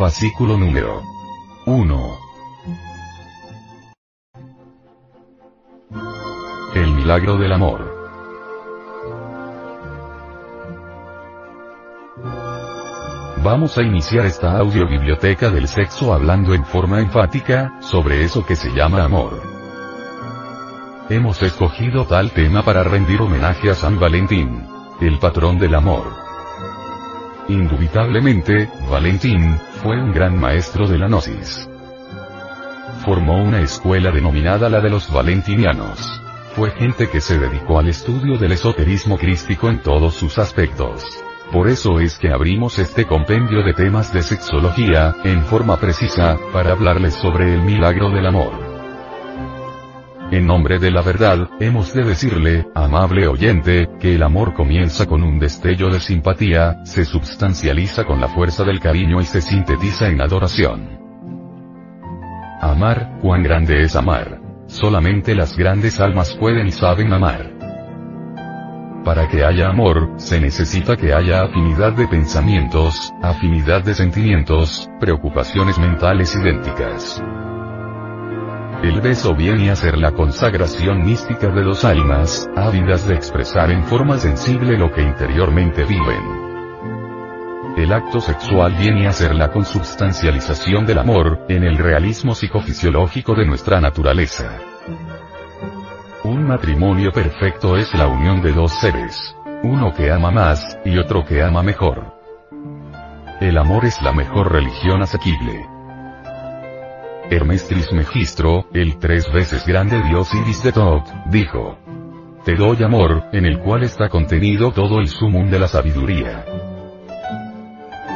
Fascículo número 1. El milagro del amor. Vamos a iniciar esta audiobiblioteca del sexo hablando en forma enfática, sobre eso que se llama amor. Hemos escogido tal tema para rendir homenaje a San Valentín, el patrón del amor. Indubitablemente, Valentín, fue un gran maestro de la gnosis. Formó una escuela denominada la de los valentinianos. Fue gente que se dedicó al estudio del esoterismo crístico en todos sus aspectos. Por eso es que abrimos este compendio de temas de sexología, en forma precisa, para hablarles sobre el milagro del amor. En nombre de la verdad, hemos de decirle, amable oyente, que el amor comienza con un destello de simpatía, se substancializa con la fuerza del cariño y se sintetiza en adoración. Amar, cuán grande es amar. Solamente las grandes almas pueden y saben amar. Para que haya amor, se necesita que haya afinidad de pensamientos, afinidad de sentimientos, preocupaciones mentales idénticas. El beso viene a ser la consagración mística de dos almas, ávidas de expresar en forma sensible lo que interiormente viven. El acto sexual viene a ser la consubstancialización del amor, en el realismo psicofisiológico de nuestra naturaleza. Un matrimonio perfecto es la unión de dos seres. Uno que ama más, y otro que ama mejor. El amor es la mejor religión asequible. Hermes Trismegistro, el tres veces grande dios Iris de Tot, dijo. Te doy amor, en el cual está contenido todo el sumum de la sabiduría.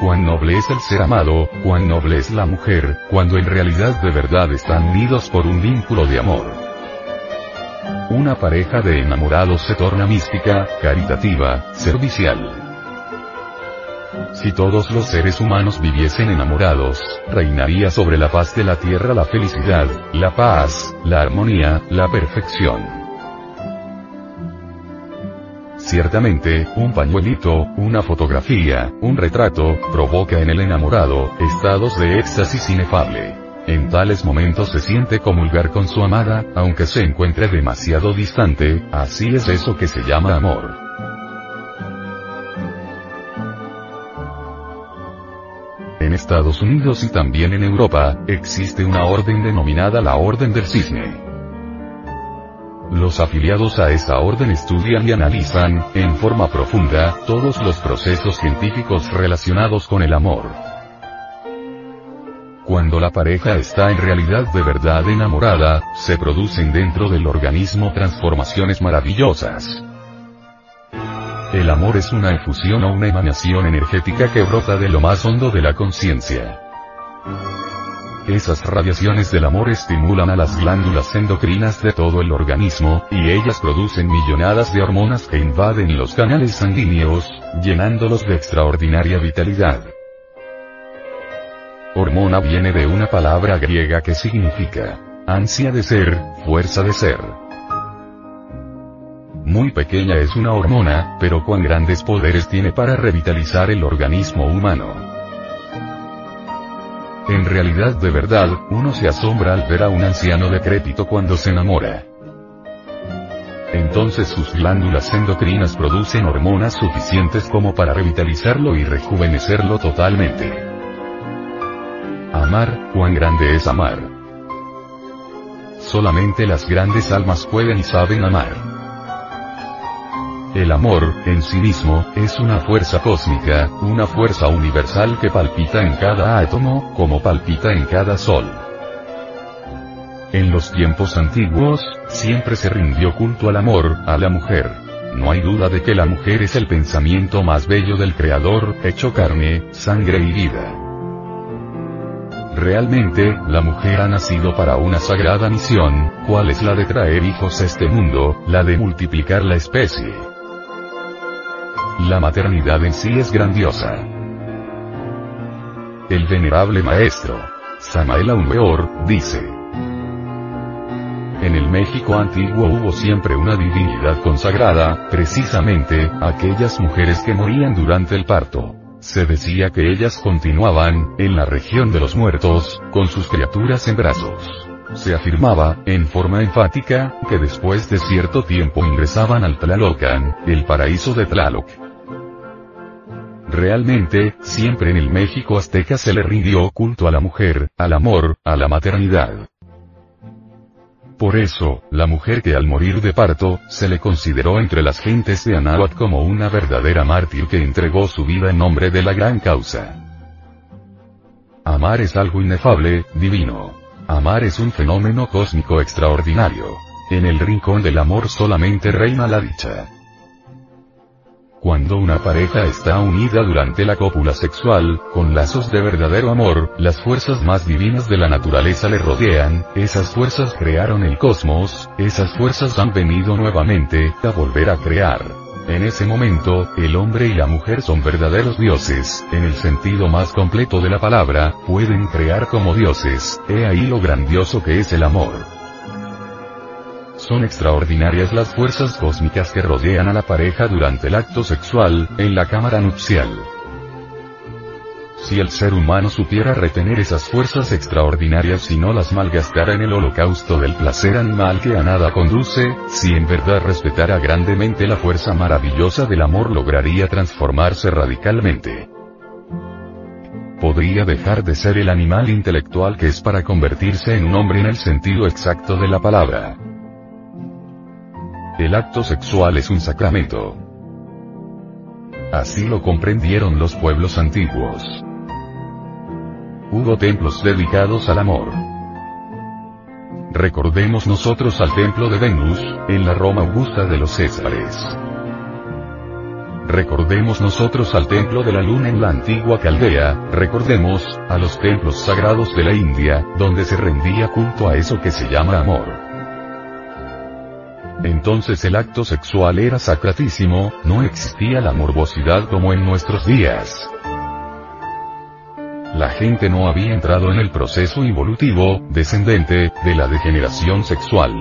Cuán noble es el ser amado, cuán noble es la mujer, cuando en realidad de verdad están unidos por un vínculo de amor. Una pareja de enamorados se torna mística, caritativa, servicial. Si todos los seres humanos viviesen enamorados, reinaría sobre la paz de la tierra la felicidad, la paz, la armonía, la perfección. Ciertamente, un pañuelito, una fotografía, un retrato, provoca en el enamorado, estados de éxtasis inefable. En tales momentos se siente comulgar con su amada, aunque se encuentre demasiado distante, así es eso que se llama amor. Estados Unidos y también en Europa, existe una orden denominada la Orden del Cisne. Los afiliados a esa orden estudian y analizan, en forma profunda, todos los procesos científicos relacionados con el amor. Cuando la pareja está en realidad de verdad enamorada, se producen dentro del organismo transformaciones maravillosas. El amor es una efusión o una emanación energética que brota de lo más hondo de la conciencia. Esas radiaciones del amor estimulan a las glándulas endocrinas de todo el organismo, y ellas producen millonadas de hormonas que invaden los canales sanguíneos, llenándolos de extraordinaria vitalidad. Hormona viene de una palabra griega que significa ansia de ser, fuerza de ser. Muy pequeña es una hormona, pero cuán grandes poderes tiene para revitalizar el organismo humano. En realidad de verdad, uno se asombra al ver a un anciano decrépito cuando se enamora. Entonces sus glándulas endocrinas producen hormonas suficientes como para revitalizarlo y rejuvenecerlo totalmente. Amar, cuán grande es amar. Solamente las grandes almas pueden y saben amar. El amor, en sí mismo, es una fuerza cósmica, una fuerza universal que palpita en cada átomo, como palpita en cada sol. En los tiempos antiguos, siempre se rindió culto al amor, a la mujer. No hay duda de que la mujer es el pensamiento más bello del Creador, hecho carne, sangre y vida. Realmente, la mujer ha nacido para una sagrada misión, cual es la de traer hijos a este mundo, la de multiplicar la especie. La maternidad en sí es grandiosa. El venerable maestro, Samael Aumeor, dice, en el México antiguo hubo siempre una divinidad consagrada, precisamente, aquellas mujeres que morían durante el parto. Se decía que ellas continuaban, en la región de los muertos, con sus criaturas en brazos. Se afirmaba, en forma enfática, que después de cierto tiempo ingresaban al Tlalocan, el paraíso de Tlaloc. Realmente, siempre en el México azteca se le rindió culto a la mujer, al amor, a la maternidad. Por eso, la mujer que al morir de parto, se le consideró entre las gentes de Anáhuac como una verdadera mártir que entregó su vida en nombre de la gran causa. Amar es algo inefable, divino. Amar es un fenómeno cósmico extraordinario. En el rincón del amor solamente reina la dicha. Cuando una pareja está unida durante la cópula sexual, con lazos de verdadero amor, las fuerzas más divinas de la naturaleza le rodean, esas fuerzas crearon el cosmos, esas fuerzas han venido nuevamente, a volver a crear. En ese momento, el hombre y la mujer son verdaderos dioses, en el sentido más completo de la palabra, pueden crear como dioses, he ahí lo grandioso que es el amor. Son extraordinarias las fuerzas cósmicas que rodean a la pareja durante el acto sexual, en la cámara nupcial. Si el ser humano supiera retener esas fuerzas extraordinarias y no las malgastara en el holocausto del placer animal que a nada conduce, si en verdad respetara grandemente la fuerza maravillosa del amor lograría transformarse radicalmente. Podría dejar de ser el animal intelectual que es para convertirse en un hombre en el sentido exacto de la palabra. El acto sexual es un sacramento. Así lo comprendieron los pueblos antiguos. Hubo templos dedicados al amor. Recordemos nosotros al templo de Venus, en la Roma Augusta de los Césares. Recordemos nosotros al templo de la luna en la antigua Caldea, recordemos, a los templos sagrados de la India, donde se rendía culto a eso que se llama amor. Entonces el acto sexual era sacratísimo, no existía la morbosidad como en nuestros días. La gente no había entrado en el proceso evolutivo, descendente, de la degeneración sexual.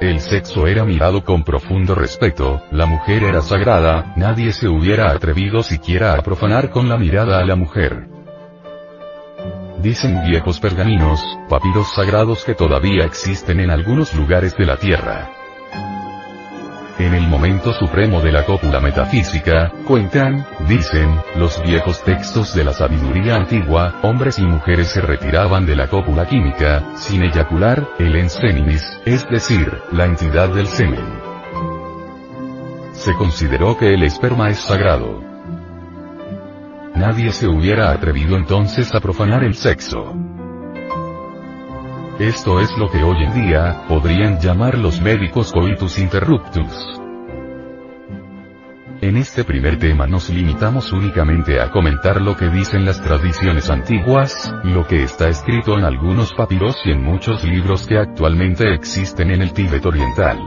El sexo era mirado con profundo respeto, la mujer era sagrada, nadie se hubiera atrevido siquiera a profanar con la mirada a la mujer dicen viejos pergaminos, papiros sagrados que todavía existen en algunos lugares de la Tierra. En el momento supremo de la cópula metafísica, cuentan, dicen, los viejos textos de la sabiduría antigua, hombres y mujeres se retiraban de la cópula química, sin eyacular, el enseninis, es decir, la entidad del semen. Se consideró que el esperma es sagrado. Nadie se hubiera atrevido entonces a profanar el sexo. Esto es lo que hoy en día, podrían llamar los médicos coitus interruptus. En este primer tema nos limitamos únicamente a comentar lo que dicen las tradiciones antiguas, lo que está escrito en algunos papiros y en muchos libros que actualmente existen en el Tíbet oriental.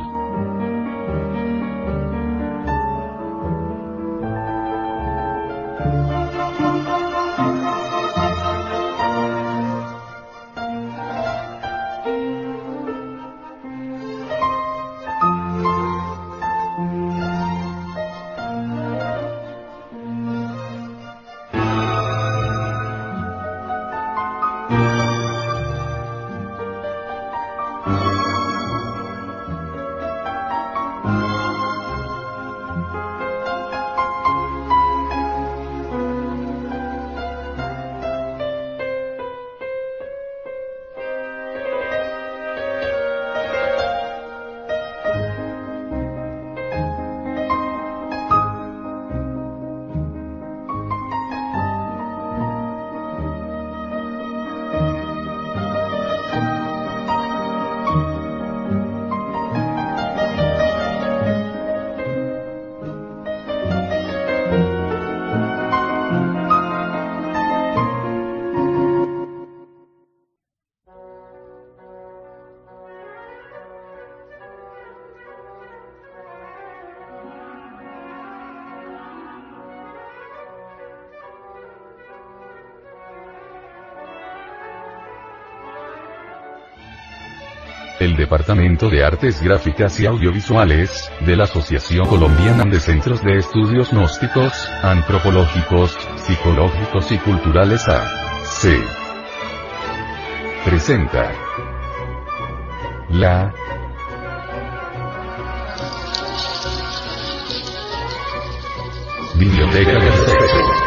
El Departamento de Artes Gráficas y Audiovisuales, de la Asociación Colombiana de Centros de Estudios Gnósticos, Antropológicos, Psicológicos y Culturales A.C. Presenta la Biblioteca del Sexo.